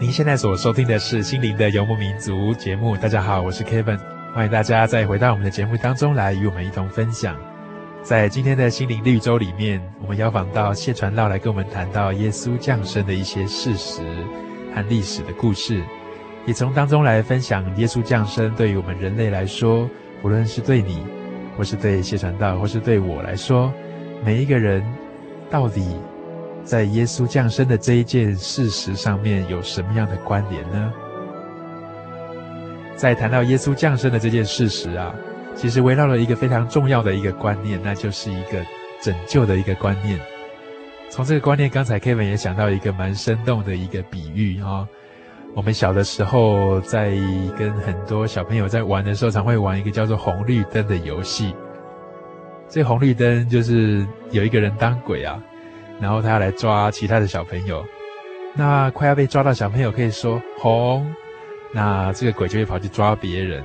您现在所收听的是《心灵的游牧民族》节目。大家好，我是 Kevin，欢迎大家再回到我们的节目当中来，与我们一同分享。在今天的心灵绿洲里面，我们邀访到谢传道来跟我们谈到耶稣降生的一些事实和历史的故事，也从当中来分享耶稣降生对于我们人类来说，无论是对你，或是对谢传道，或是对我来说，每一个人到底。在耶稣降生的这一件事实上面有什么样的关联呢？在谈到耶稣降生的这件事实啊，其实围绕了一个非常重要的一个观念，那就是一个拯救的一个观念。从这个观念，刚才 Kevin 也想到一个蛮生动的一个比喻啊。我们小的时候在跟很多小朋友在玩的时候，常会玩一个叫做红绿灯的游戏。这红绿灯就是有一个人当鬼啊。然后他要来抓其他的小朋友，那快要被抓到小朋友可以说红，那这个鬼就会跑去抓别人。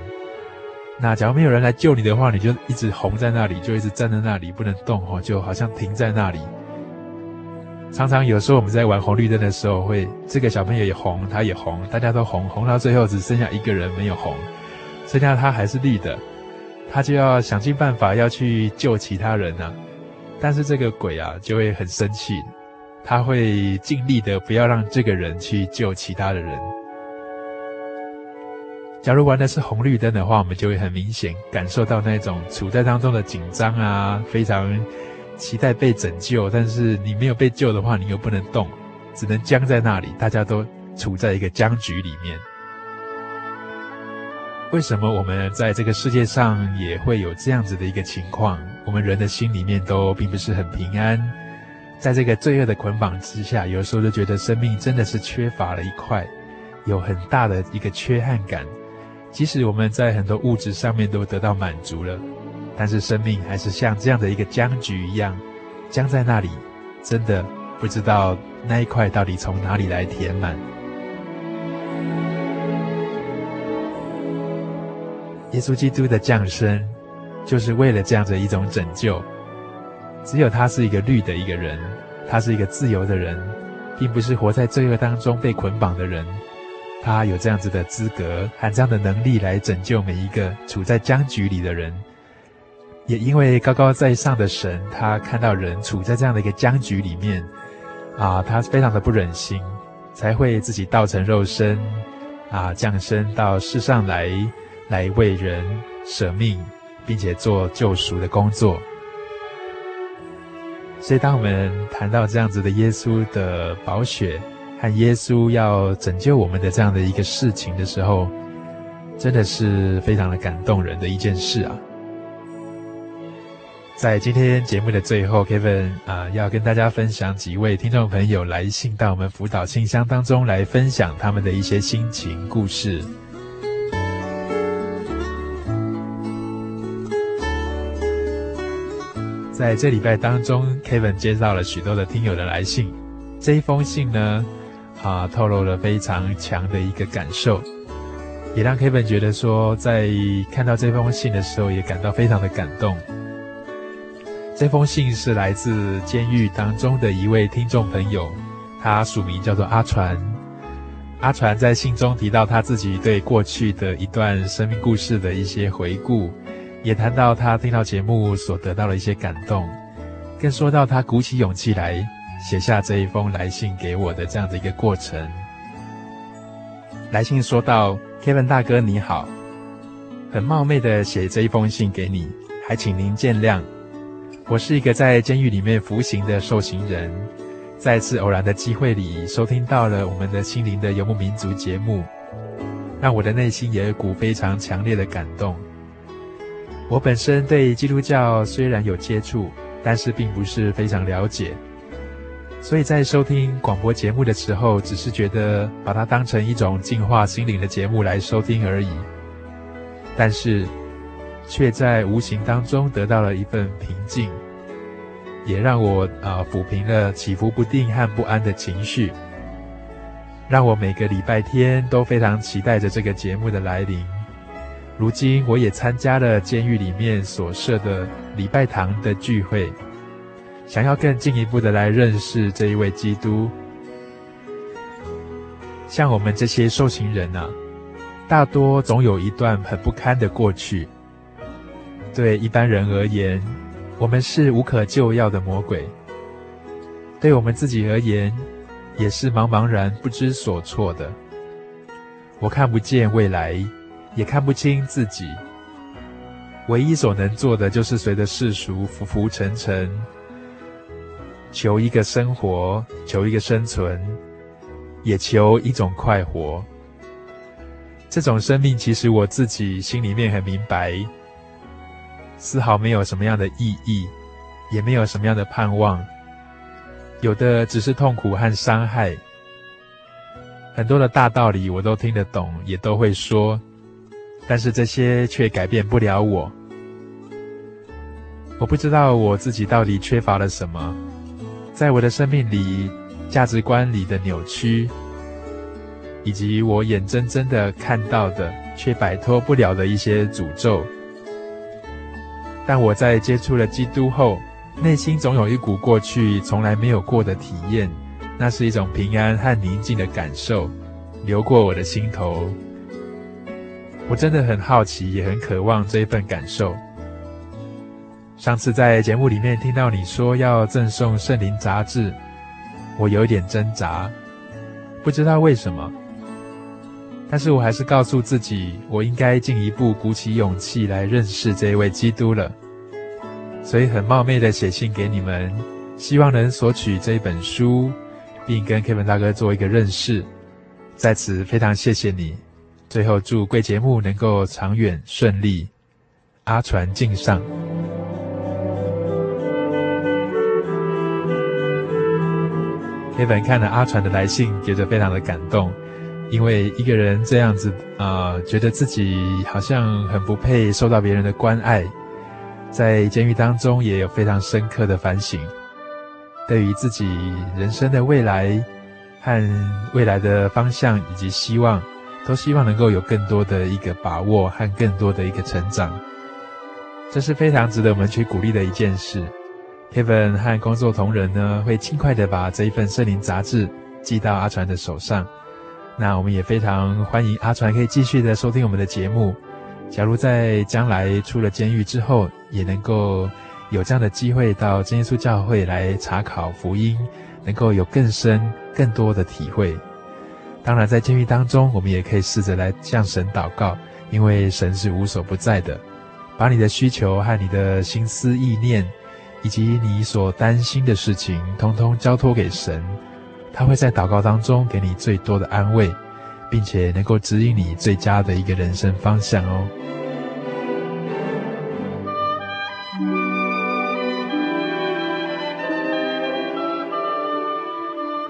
那假如没有人来救你的话，你就一直红在那里，就一直站在那里不能动哦，就好像停在那里。常常有时候我们在玩红绿灯的时候，会这个小朋友也红，他也红，大家都红，红到最后只剩下一个人没有红，剩下他还是绿的，他就要想尽办法要去救其他人啊。但是这个鬼啊，就会很生气，他会尽力的不要让这个人去救其他的人。假如玩的是红绿灯的话，我们就会很明显感受到那种处在当中的紧张啊，非常期待被拯救，但是你没有被救的话，你又不能动，只能僵在那里，大家都处在一个僵局里面。为什么我们在这个世界上也会有这样子的一个情况？我们人的心里面都并不是很平安，在这个罪恶的捆绑之下，有时候就觉得生命真的是缺乏了一块，有很大的一个缺憾感。即使我们在很多物质上面都得到满足了，但是生命还是像这样的一个僵局一样，僵在那里，真的不知道那一块到底从哪里来填满。耶稣基督的降生，就是为了这样的一种拯救。只有他是一个绿的一个人，他是一个自由的人，并不是活在罪恶当中被捆绑的人。他有这样子的资格和这样的能力来拯救每一个处在僵局里的人。也因为高高在上的神，他看到人处在这样的一个僵局里面，啊，他非常的不忍心，才会自己道成肉身，啊，降生到世上来。来为人舍命，并且做救赎的工作。所以，当我们谈到这样子的耶稣的宝血和耶稣要拯救我们的这样的一个事情的时候，真的是非常的感动人的一件事啊！在今天节目的最后，Kevin 啊，要跟大家分享几位听众朋友来信到我们辅导信箱当中来分享他们的一些心情故事。在这礼拜当中，Kevin 接到了许多的听友的来信。这一封信呢，啊，透露了非常强的一个感受，也让 Kevin 觉得说，在看到这封信的时候，也感到非常的感动。这封信是来自监狱当中的一位听众朋友，他署名叫做阿传。阿传在信中提到他自己对过去的一段生命故事的一些回顾。也谈到他听到节目所得到的一些感动，更说到他鼓起勇气来写下这一封来信给我的这样的一个过程。来信说到：“Kevin 大哥你好，很冒昧的写这一封信给你，还请您见谅。我是一个在监狱里面服刑的受刑人，在一次偶然的机会里收听到了我们的心灵的游牧民族节目，让我的内心有一股非常强烈的感动。”我本身对基督教虽然有接触，但是并不是非常了解，所以在收听广播节目的时候，只是觉得把它当成一种净化心灵的节目来收听而已。但是，却在无形当中得到了一份平静，也让我啊、呃、抚平了起伏不定和不安的情绪，让我每个礼拜天都非常期待着这个节目的来临。如今我也参加了监狱里面所设的礼拜堂的聚会，想要更进一步的来认识这一位基督。像我们这些受刑人啊，大多总有一段很不堪的过去。对一般人而言，我们是无可救药的魔鬼；对我们自己而言，也是茫茫然不知所措的。我看不见未来。也看不清自己，唯一所能做的就是随着世俗浮浮沉沉，求一个生活，求一个生存，也求一种快活。这种生命，其实我自己心里面很明白，丝毫没有什么样的意义，也没有什么样的盼望，有的只是痛苦和伤害。很多的大道理我都听得懂，也都会说。但是这些却改变不了我。我不知道我自己到底缺乏了什么，在我的生命里，价值观里的扭曲，以及我眼睁睁的看到的却摆脱不了的一些诅咒。但我在接触了基督后，内心总有一股过去从来没有过的体验，那是一种平安和宁静的感受，流过我的心头。我真的很好奇，也很渴望这一份感受。上次在节目里面听到你说要赠送圣灵杂志，我有点挣扎，不知道为什么。但是我还是告诉自己，我应该进一步鼓起勇气来认识这位基督了。所以很冒昧的写信给你们，希望能索取这一本书，并跟 Kevin 大哥做一个认识。在此非常谢谢你。最后祝贵节目能够长远顺利，阿传敬上。Kevin 看了阿传的来信，觉得非常的感动，因为一个人这样子啊、呃，觉得自己好像很不配受到别人的关爱，在监狱当中也有非常深刻的反省，对于自己人生的未来和未来的方向以及希望，都希望能够有更多的一个把握和更多的一个成长，这是非常值得我们去鼓励的一件事。Kevin 和工作同仁呢，会尽快的把这一份圣灵杂志寄到阿传的手上。那我们也非常欢迎阿传可以继续的收听我们的节目。假如在将来出了监狱之后，也能够有这样的机会到真耶稣教会来查考福音，能够有更深、更多的体会。当然，在监狱当中，我们也可以试着来向神祷告，因为神是无所不在的。把你的需求和你的心思意念，以及你所担心的事情，通通交托给神，他会在祷告当中给你最多的安慰，并且能够指引你最佳的一个人生方向哦。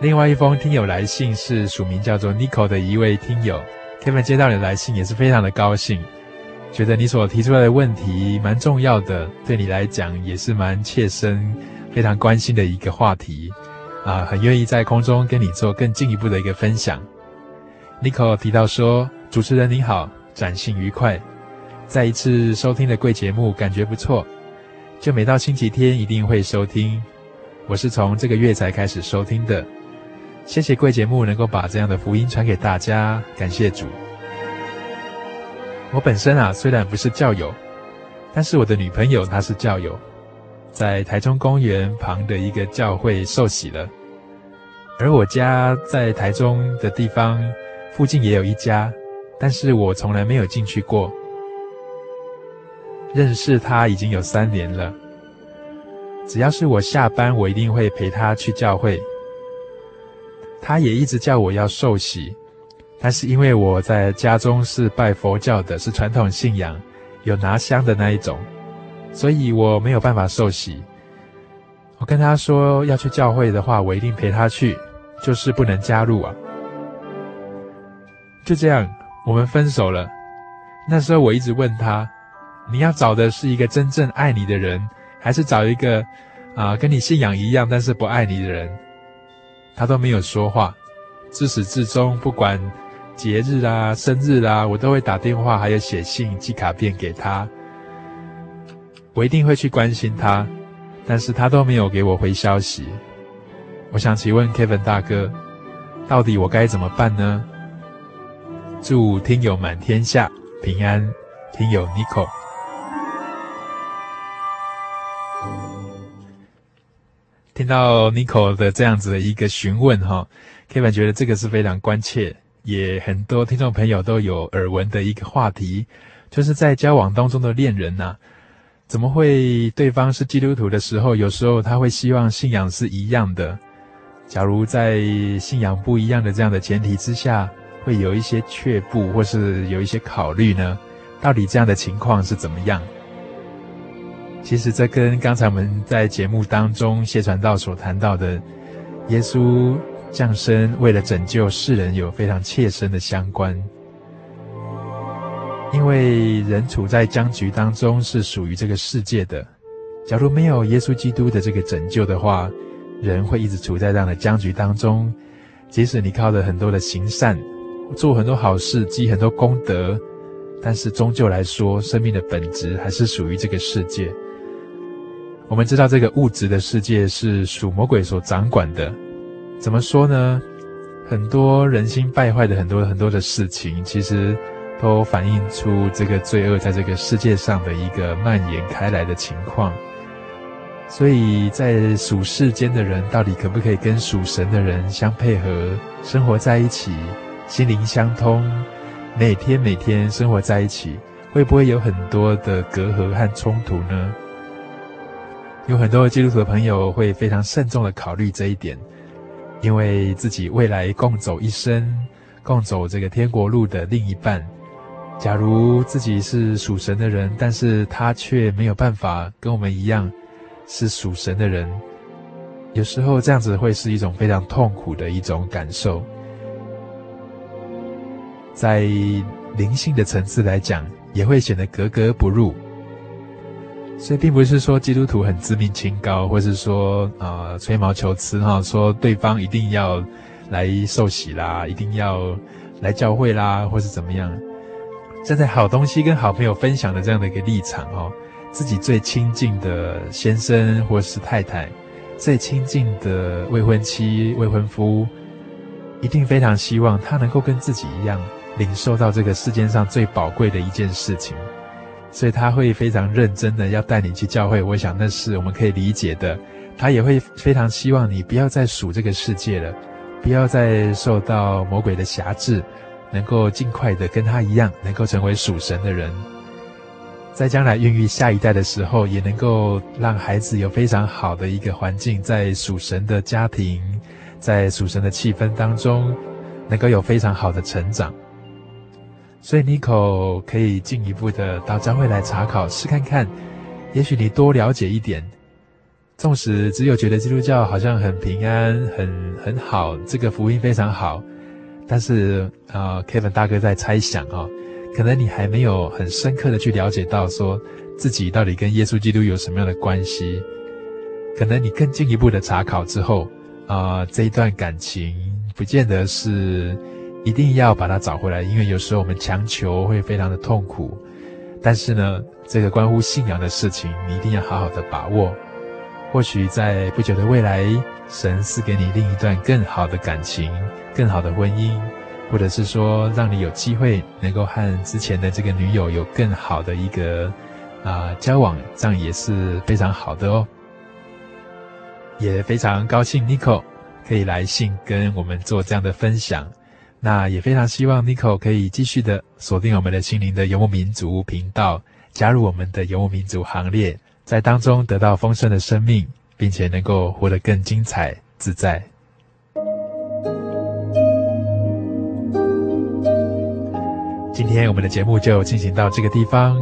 另外一封听友来信是署名叫做 Nico 的一位听友，Kevin 接到你的来信也是非常的高兴。觉得你所提出来的问题蛮重要的，对你来讲也是蛮切身、非常关心的一个话题，啊，很愿意在空中跟你做更进一步的一个分享。Nico 提到说：“主持人您好，展信愉快，再一次收听的贵节目，感觉不错，就每到星期天一定会收听。我是从这个月才开始收听的，谢谢贵节目能够把这样的福音传给大家，感谢主。”我本身啊，虽然不是教友，但是我的女朋友她是教友，在台中公园旁的一个教会受洗了。而我家在台中的地方附近也有一家，但是我从来没有进去过。认识她已经有三年了，只要是我下班，我一定会陪她去教会。他也一直叫我要受洗。但是因为我在家中是拜佛教的，是传统信仰，有拿香的那一种，所以我没有办法受洗。我跟他说要去教会的话，我一定陪他去，就是不能加入啊。就这样，我们分手了。那时候我一直问他，你要找的是一个真正爱你的人，还是找一个啊跟你信仰一样但是不爱你的人？他都没有说话，自始至终不管。节日啊，生日啊，我都会打电话，还有写信、寄卡片给他。我一定会去关心他，但是他都没有给我回消息。我想请问 Kevin 大哥，到底我该怎么办呢？祝听友满天下平安，听友 Nico。听到 Nico 的这样子的一个询问哈，Kevin 觉得这个是非常关切。也很多听众朋友都有耳闻的一个话题，就是在交往当中的恋人呐、怎么会对方是基督徒的时候，有时候他会希望信仰是一样的。假如在信仰不一样的这样的前提之下，会有一些却步，或是有一些考虑呢？到底这样的情况是怎么样？其实这跟刚才我们在节目当中谢传道所谈到的耶稣。降生为了拯救世人，有非常切身的相关。因为人处在僵局当中，是属于这个世界的。假如没有耶稣基督的这个拯救的话，人会一直处在这样的僵局当中。即使你靠着很多的行善，做很多好事，积很多功德，但是终究来说，生命的本质还是属于这个世界。我们知道，这个物质的世界是属魔鬼所掌管的。怎么说呢？很多人心败坏的很多很多的事情，其实都反映出这个罪恶在这个世界上的一个蔓延开来的情况。所以在属世间的人，到底可不可以跟属神的人相配合，生活在一起，心灵相通，每天每天生活在一起，会不会有很多的隔阂和冲突呢？有很多基督徒的朋友会非常慎重的考虑这一点，因为自己未来共走一生、共走这个天国路的另一半，假如自己是属神的人，但是他却没有办法跟我们一样是属神的人，有时候这样子会是一种非常痛苦的一种感受，在灵性的层次来讲，也会显得格格不入。所以并不是说基督徒很自命清高，或是说啊、呃、吹毛求疵哈，说对方一定要来受洗啦，一定要来教会啦，或是怎么样，站在好东西跟好朋友分享的这样的一个立场哦，自己最亲近的先生或是太太，最亲近的未婚妻、未婚夫，一定非常希望他能够跟自己一样，领受到这个世间上最宝贵的一件事情。所以他会非常认真的要带你去教会，我想那是我们可以理解的。他也会非常希望你不要再属这个世界了，不要再受到魔鬼的辖制，能够尽快的跟他一样，能够成为属神的人。在将来孕育下一代的时候，也能够让孩子有非常好的一个环境，在属神的家庭，在属神的气氛当中，能够有非常好的成长。所以，Nico 可以进一步的到教会来查考，试看看，也许你多了解一点。纵使只有觉得基督教好像很平安、很很好，这个福音非常好，但是啊、呃，Kevin 大哥在猜想哦，可能你还没有很深刻的去了解到，说自己到底跟耶稣基督有什么样的关系。可能你更进一步的查考之后，啊、这一段感情不见得是。一定要把它找回来，因为有时候我们强求会非常的痛苦。但是呢，这个关乎信仰的事情，你一定要好好的把握。或许在不久的未来，神赐给你另一段更好的感情、更好的婚姻，或者是说让你有机会能够和之前的这个女友有更好的一个啊、交往，这样也是非常好的哦。也非常高兴 Nico 可以来信跟我们做这样的分享。那也非常希望 Nico 可以继续的锁定我们的心灵的游牧民族频道，加入我们的游牧民族行列，在当中得到丰盛的生命，并且能够活得更精彩自在。今天我们的节目就进行到这个地方，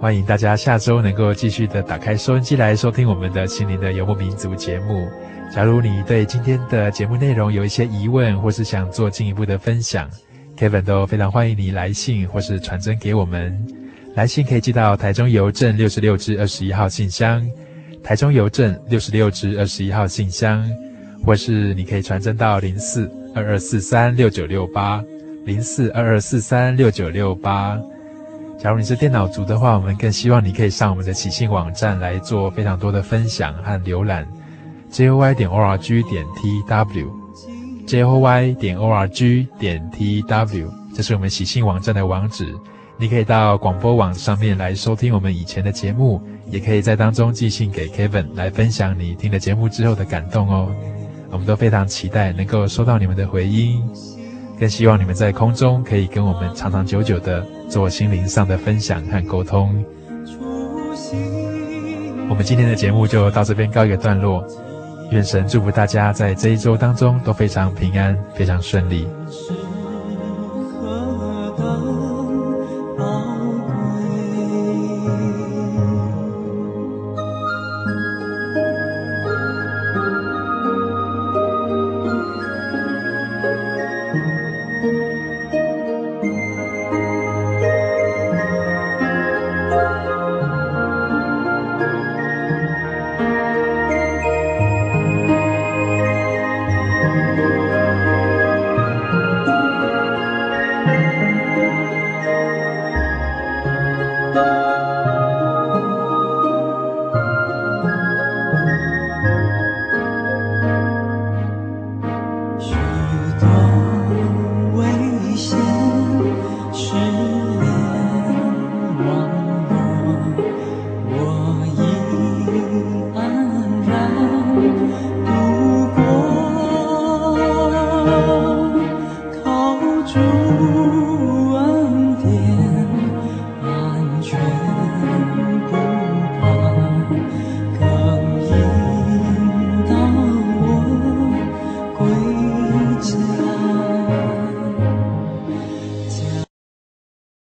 欢迎大家下周能够继续的打开收音机来收听我们的心灵的游牧民族节目。假如你对今天的节目内容有一些疑问，或是想做进一步的分享，Kevin 都非常欢迎你来信或是传真给我们。来信可以寄到台中邮政六十六至二十一号信箱，台中邮政六十六至二十一号信箱，或是你可以传真到零四二二四三六九六八零四二二四三六九六八。假如你是电脑族的话，我们更希望你可以上我们的喜信网站来做非常多的分享和浏览。J o y 点 o r g 点 t w，j o y 点 o r g 点 t w，这是我们喜信网站的网址。你可以到广播网上面来收听我们以前的节目，也可以在当中寄信给 Kevin 来分享你听了节目之后的感动哦。我们都非常期待能够收到你们的回音，更希望你们在空中可以跟我们长长久久的做心灵上的分享和沟通。我们今天的节目就到这边告一个段落。愿神祝福大家在这一周当中都非常平安，非常顺利。